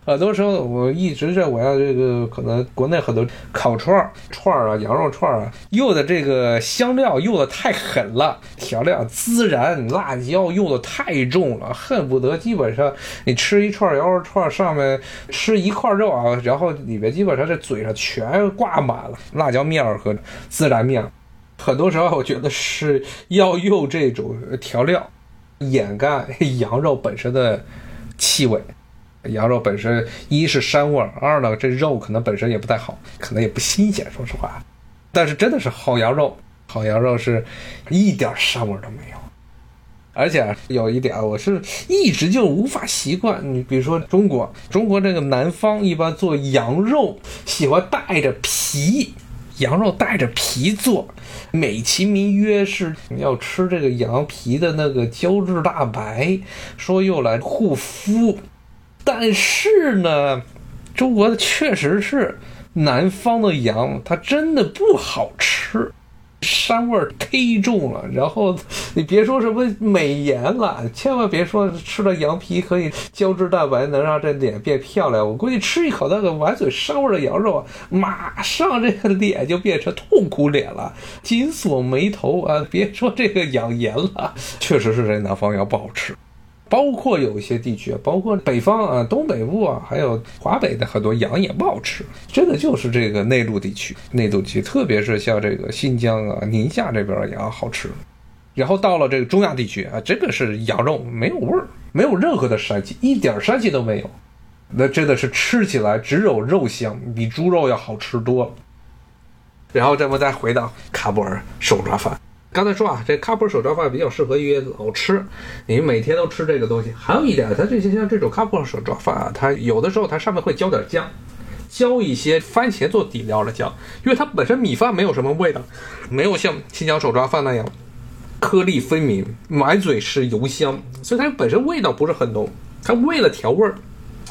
很多时候，我一直认为啊，这个可能国内很多烤串儿、串儿啊、羊肉串儿啊，用的这个香料用的太狠了，调料孜然、辣椒用的太重了，恨不得基本上你吃一串羊肉串上面吃一块肉啊，然后里面基本上这嘴上全挂满了辣椒面儿和孜然面。很多时候，我觉得是要用这种调料掩盖 羊肉本身的气味。羊肉本身一是膻味儿，二呢这肉可能本身也不太好，可能也不新鲜，说实话。但是真的是好羊肉，好羊肉是一点膻味都没有。而且有一点，我是一直就无法习惯。你比如说中国，中国这个南方一般做羊肉喜欢带着皮，羊肉带着皮做，美其名曰是要吃这个羊皮的那个胶质蛋白，说用来护肤。但是呢，中国的确实是南方的羊，它真的不好吃，膻味忒重了。然后你别说什么美颜了，千万别说吃了羊皮可以胶质蛋白能让这脸变漂亮。我估计吃一口那个满嘴膻味的羊肉，马上这个脸就变成痛苦脸了，紧锁眉头啊！别说这个养颜了，确实是这南方羊不好吃。包括有一些地区，包括北方啊、东北部啊，还有华北的很多羊也不好吃，真的就是这个内陆地区、内陆地区，特别是像这个新疆啊、宁夏这边羊好吃。然后到了这个中亚地区啊，真的是羊肉没有味儿，没有任何的膻气，一点膻气都没有，那真的是吃起来只有肉香，比猪肉要好吃多了。然后咱们再回到喀布尔手抓饭。刚才说啊，这喀布尔手抓饭比较适合于老吃，你每天都吃这个东西。还有一点，它这些像这种喀布尔手抓饭啊，它有的时候它上面会浇点酱，浇一些番茄做底料的酱，因为它本身米饭没有什么味道，没有像新疆手抓饭那样颗粒分明，满嘴是油香，所以它本身味道不是很浓。它为了调味儿，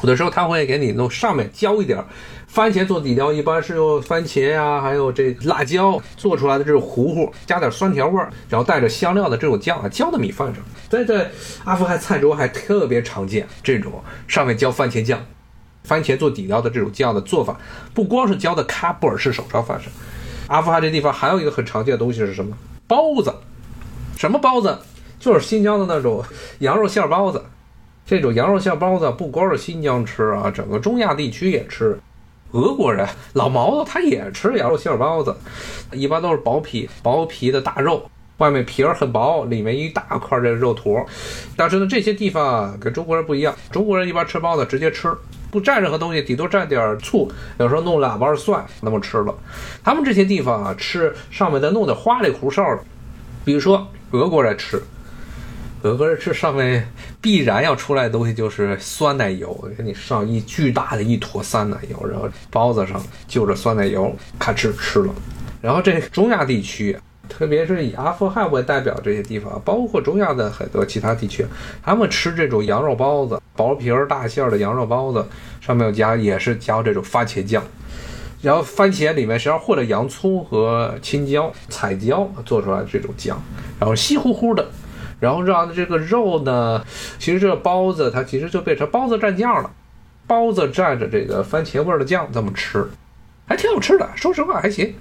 有的时候他会给你弄上面浇一点。番茄做底料，一般是用番茄呀，还有这辣椒做出来的这种糊糊，加点酸甜味儿，然后带着香料的这种酱啊，浇在米饭上。在在阿富汗菜中还特别常见这种上面浇番茄酱、番茄做底料的这种酱的做法。不光是浇在喀布尔式手抓饭上，阿富汗这地方还有一个很常见的东西是什么？包子。什么包子？就是新疆的那种羊肉馅包子。这种羊肉馅包子不光是新疆吃啊，整个中亚地区也吃。俄国人老毛子他也吃羊肉馅包子，一般都是薄皮薄皮的大肉，外面皮儿很薄，里面一大块这肉坨。但是呢，这些地方啊跟中国人不一样，中国人一般吃包子直接吃，不蘸任何东西，顶多蘸点醋，有时候弄两瓣蒜那么吃了。他们这些地方啊吃上面再弄点花里胡哨的，比如说俄国人吃。俄国人吃上面必然要出来的东西就是酸奶油，给你上一巨大的一坨酸奶油，然后包子上就着酸奶油咔哧吃了。然后这中亚地区，特别是以阿富汗为代表这些地方，包括中亚的很多其他地区，他们吃这种羊肉包子，薄皮儿大馅儿的羊肉包子，上面加也是加这种番茄酱，然后番茄里面实际上和了洋葱和青椒、彩椒做出来这种酱，然后稀乎乎的。然后让这个肉呢，其实这个包子它其实就变成包子蘸酱了，包子蘸着这个番茄味的酱这么吃，还挺好吃的。说实话还行，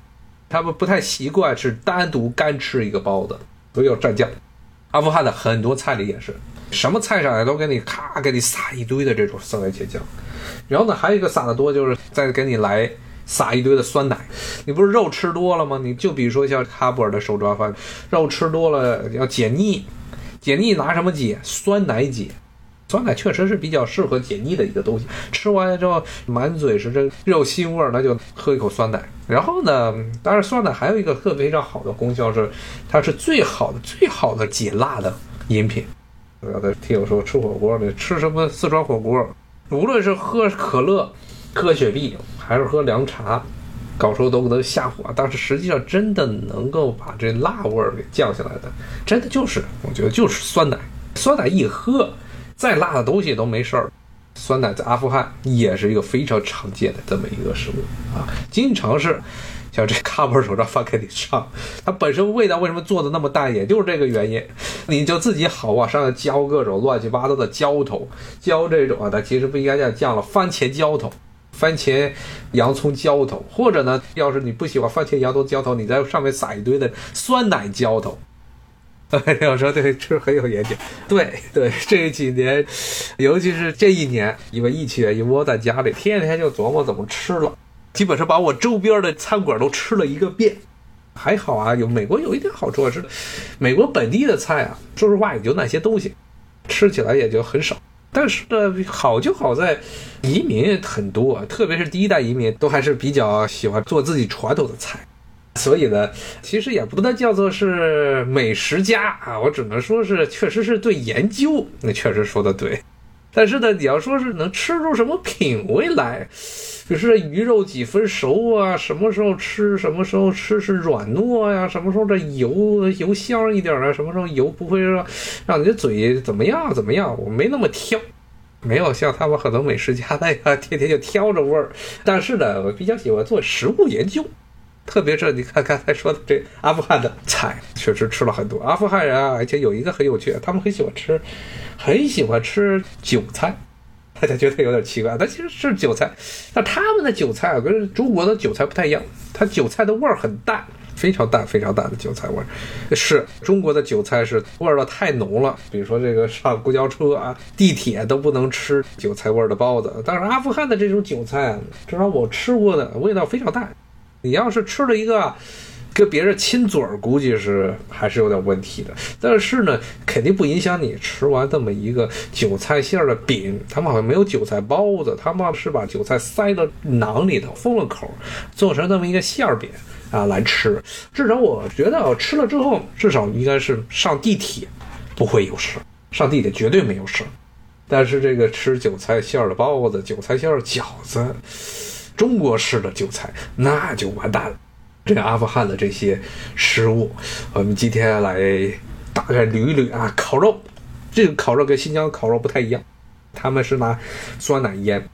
他们不太习惯是单独干吃一个包子，都要蘸酱。阿富汗的很多菜里也是，什么菜上来都给你咔给你撒一堆的这种番茄酱，然后呢还有一个撒的多就是再给你来撒一堆的酸奶。你不是肉吃多了吗？你就比如说像喀布尔的手抓饭，肉吃多了要解腻，解腻拿什么解？酸奶解。酸奶确实是比较适合解腻的一个东西，吃完了之后满嘴是这肉腥味儿，那就喝一口酸奶。然后呢，当然酸奶还有一个特别非常好的功效是，它是最好的、最好的解辣的饮品。有的听我说吃火锅的吃什么四川火锅，无论是喝可乐、喝雪碧还是喝凉茶，搞出都能下火，但是实际上真的能够把这辣味儿给降下来的，真的就是我觉得就是酸奶。酸奶一喝。再辣的东西都没事儿，酸奶在阿富汗也是一个非常常见的这么一个食物啊，经常是像这喀布尔手抓饭给你上，它本身味道为什么做的那么淡，也就是这个原因，你就自己好往上浇各种乱七八糟的浇头，浇这种啊，它其实不应该叫酱了，番茄浇头，番茄洋葱浇头，或者呢，要是你不喜欢番茄洋葱浇头，你在上面撒一堆的酸奶浇头。我说对，这很有研究。对对，这几年，尤其是这一年，因为疫情，原因窝在家里，天天就琢磨怎么吃了，基本上把我周边的餐馆都吃了一个遍。还好啊，有美国有一点好处是，美国本地的菜啊，说实话也就那些东西，吃起来也就很少。但是呢，好就好在移民很多，特别是第一代移民，都还是比较喜欢做自己传统的菜。所以呢，其实也不能叫做是美食家啊，我只能说是确实是对研究，那确实说的对。但是呢，你要说是能吃出什么品味来，比如说鱼肉几分熟啊，什么时候吃，什么时候吃是软糯呀，什么时候这油油香一点啊，什么时候油不会让让你的嘴怎么样怎么样，我没那么挑，没有像他们很多美食家那样天天就挑着味儿。但是呢，我比较喜欢做食物研究。特别是你看刚才说的这阿富汗的菜，确实吃了很多。阿富汗人啊，而且有一个很有趣，他们很喜欢吃，很喜欢吃韭菜。大家觉得有点奇怪，但其实是韭菜。那他们的韭菜啊，跟中国的韭菜不太一样，它韭菜的味儿很淡，非常淡，非常淡的韭菜味儿。是中国的韭菜是味儿太浓了，比如说这个上公交车啊、地铁都不能吃韭菜味儿的包子。但是阿富汗的这种韭菜，至少我吃过的味道非常淡。你要是吃了一个跟别人亲嘴儿，估计是还是有点问题的。但是呢，肯定不影响你吃完这么一个韭菜馅儿的饼。他们好像没有韭菜包子，他们是把韭菜塞到囊里头，封了口，做成这么一个馅儿饼啊来吃。至少我觉得，吃了之后，至少应该是上地铁不会有事，上地铁绝对没有事。但是这个吃韭菜馅儿的包子、韭菜馅儿饺子。中国式的韭菜那就完蛋了。这阿富汗的这些食物，我们今天来大概捋一捋啊。烤肉，这个烤肉跟新疆的烤肉不太一样，他们是拿酸奶腌，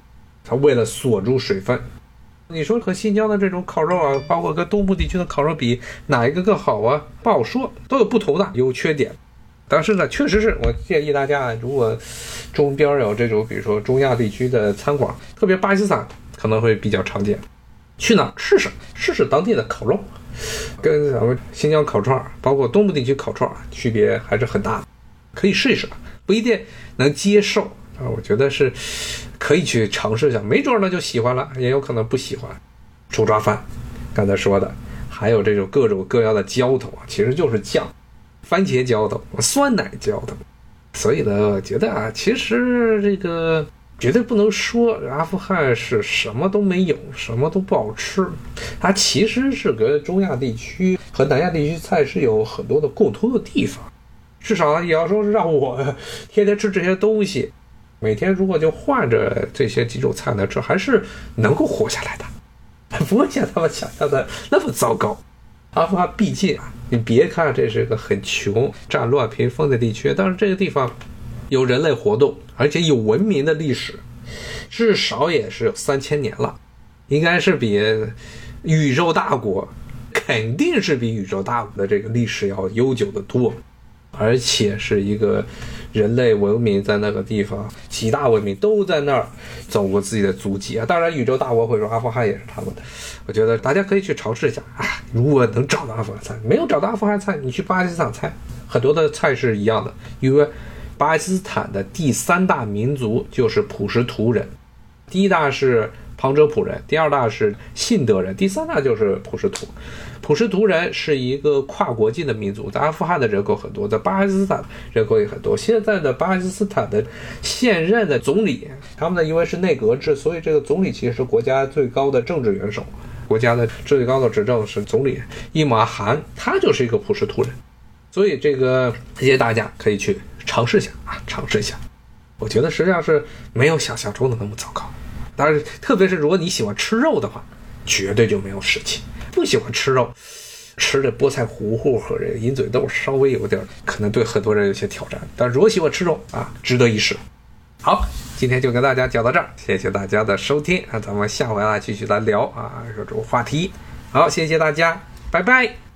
它为了锁住水分。你说和新疆的这种烤肉啊，包括跟东部地区的烤肉比，哪一个更好啊？不好说，都有不同的优缺点。但是呢，确实是我建议大家，如果周边有这种，比如说中亚地区的餐馆，特别巴基斯坦。可能会比较常见，去哪儿试试试试当地的烤肉，跟咱们新疆烤串儿，包括东部地区烤串儿区别还是很大的，可以试一试，不一定能接受啊。我觉得是可以去尝试一下，没准儿呢就喜欢了，也有可能不喜欢。手抓饭，刚才说的，还有这种各种各样的浇头啊，其实就是酱，番茄浇头、酸奶浇头，所以呢，觉得啊，其实这个。绝对不能说阿富汗是什么都没有，什么都不好吃。它其实是跟中亚地区和南亚地区菜是有很多的共通的地方。至少也要说是让我天天吃这些东西，每天如果就换着这些几种菜来吃，还是能够活下来的，不会像他们想象的那么糟糕。阿富汗毕竟啊，你别看这是个很穷、战乱频繁的地区，但是这个地方。有人类活动，而且有文明的历史，至少也是有三千年了，应该是比宇宙大国，肯定是比宇宙大国的这个历史要悠久的多，而且是一个人类文明在那个地方，几大文明都在那儿走过自己的足迹啊。当然，宇宙大国会说阿富汗也是他们的，我觉得大家可以去尝试一下啊。如果能找到阿富汗菜，没有找到阿富汗菜，你去巴基斯坦菜，很多的菜是一样的，因为。巴基斯坦的第三大民族就是普什图人，第一大是旁遮普人，第二大是信德人，第三大就是普什图。普什图人是一个跨国境的民族，在阿富汗的人口很多，在巴基斯坦人口也很多。现在的巴基斯坦的现任的总理，他们呢因为是内阁制，所以这个总理其实是国家最高的政治元首，国家的最高的执政是总理伊玛汗，他就是一个普什图人。所以这个这些大家可以去尝试一下啊，尝试一下。我觉得实际上是没有想象中的那么糟糕。当然，特别是如果你喜欢吃肉的话，绝对就没有事情。不喜欢吃肉，吃这菠菜糊糊和这个鹰嘴豆稍微有点，可能对很多人有些挑战。但如果喜欢吃肉啊，值得一试。好，今天就跟大家讲到这儿，谢谢大家的收听啊，咱们下回啊继续来聊啊这种话题。好，谢谢大家，拜拜。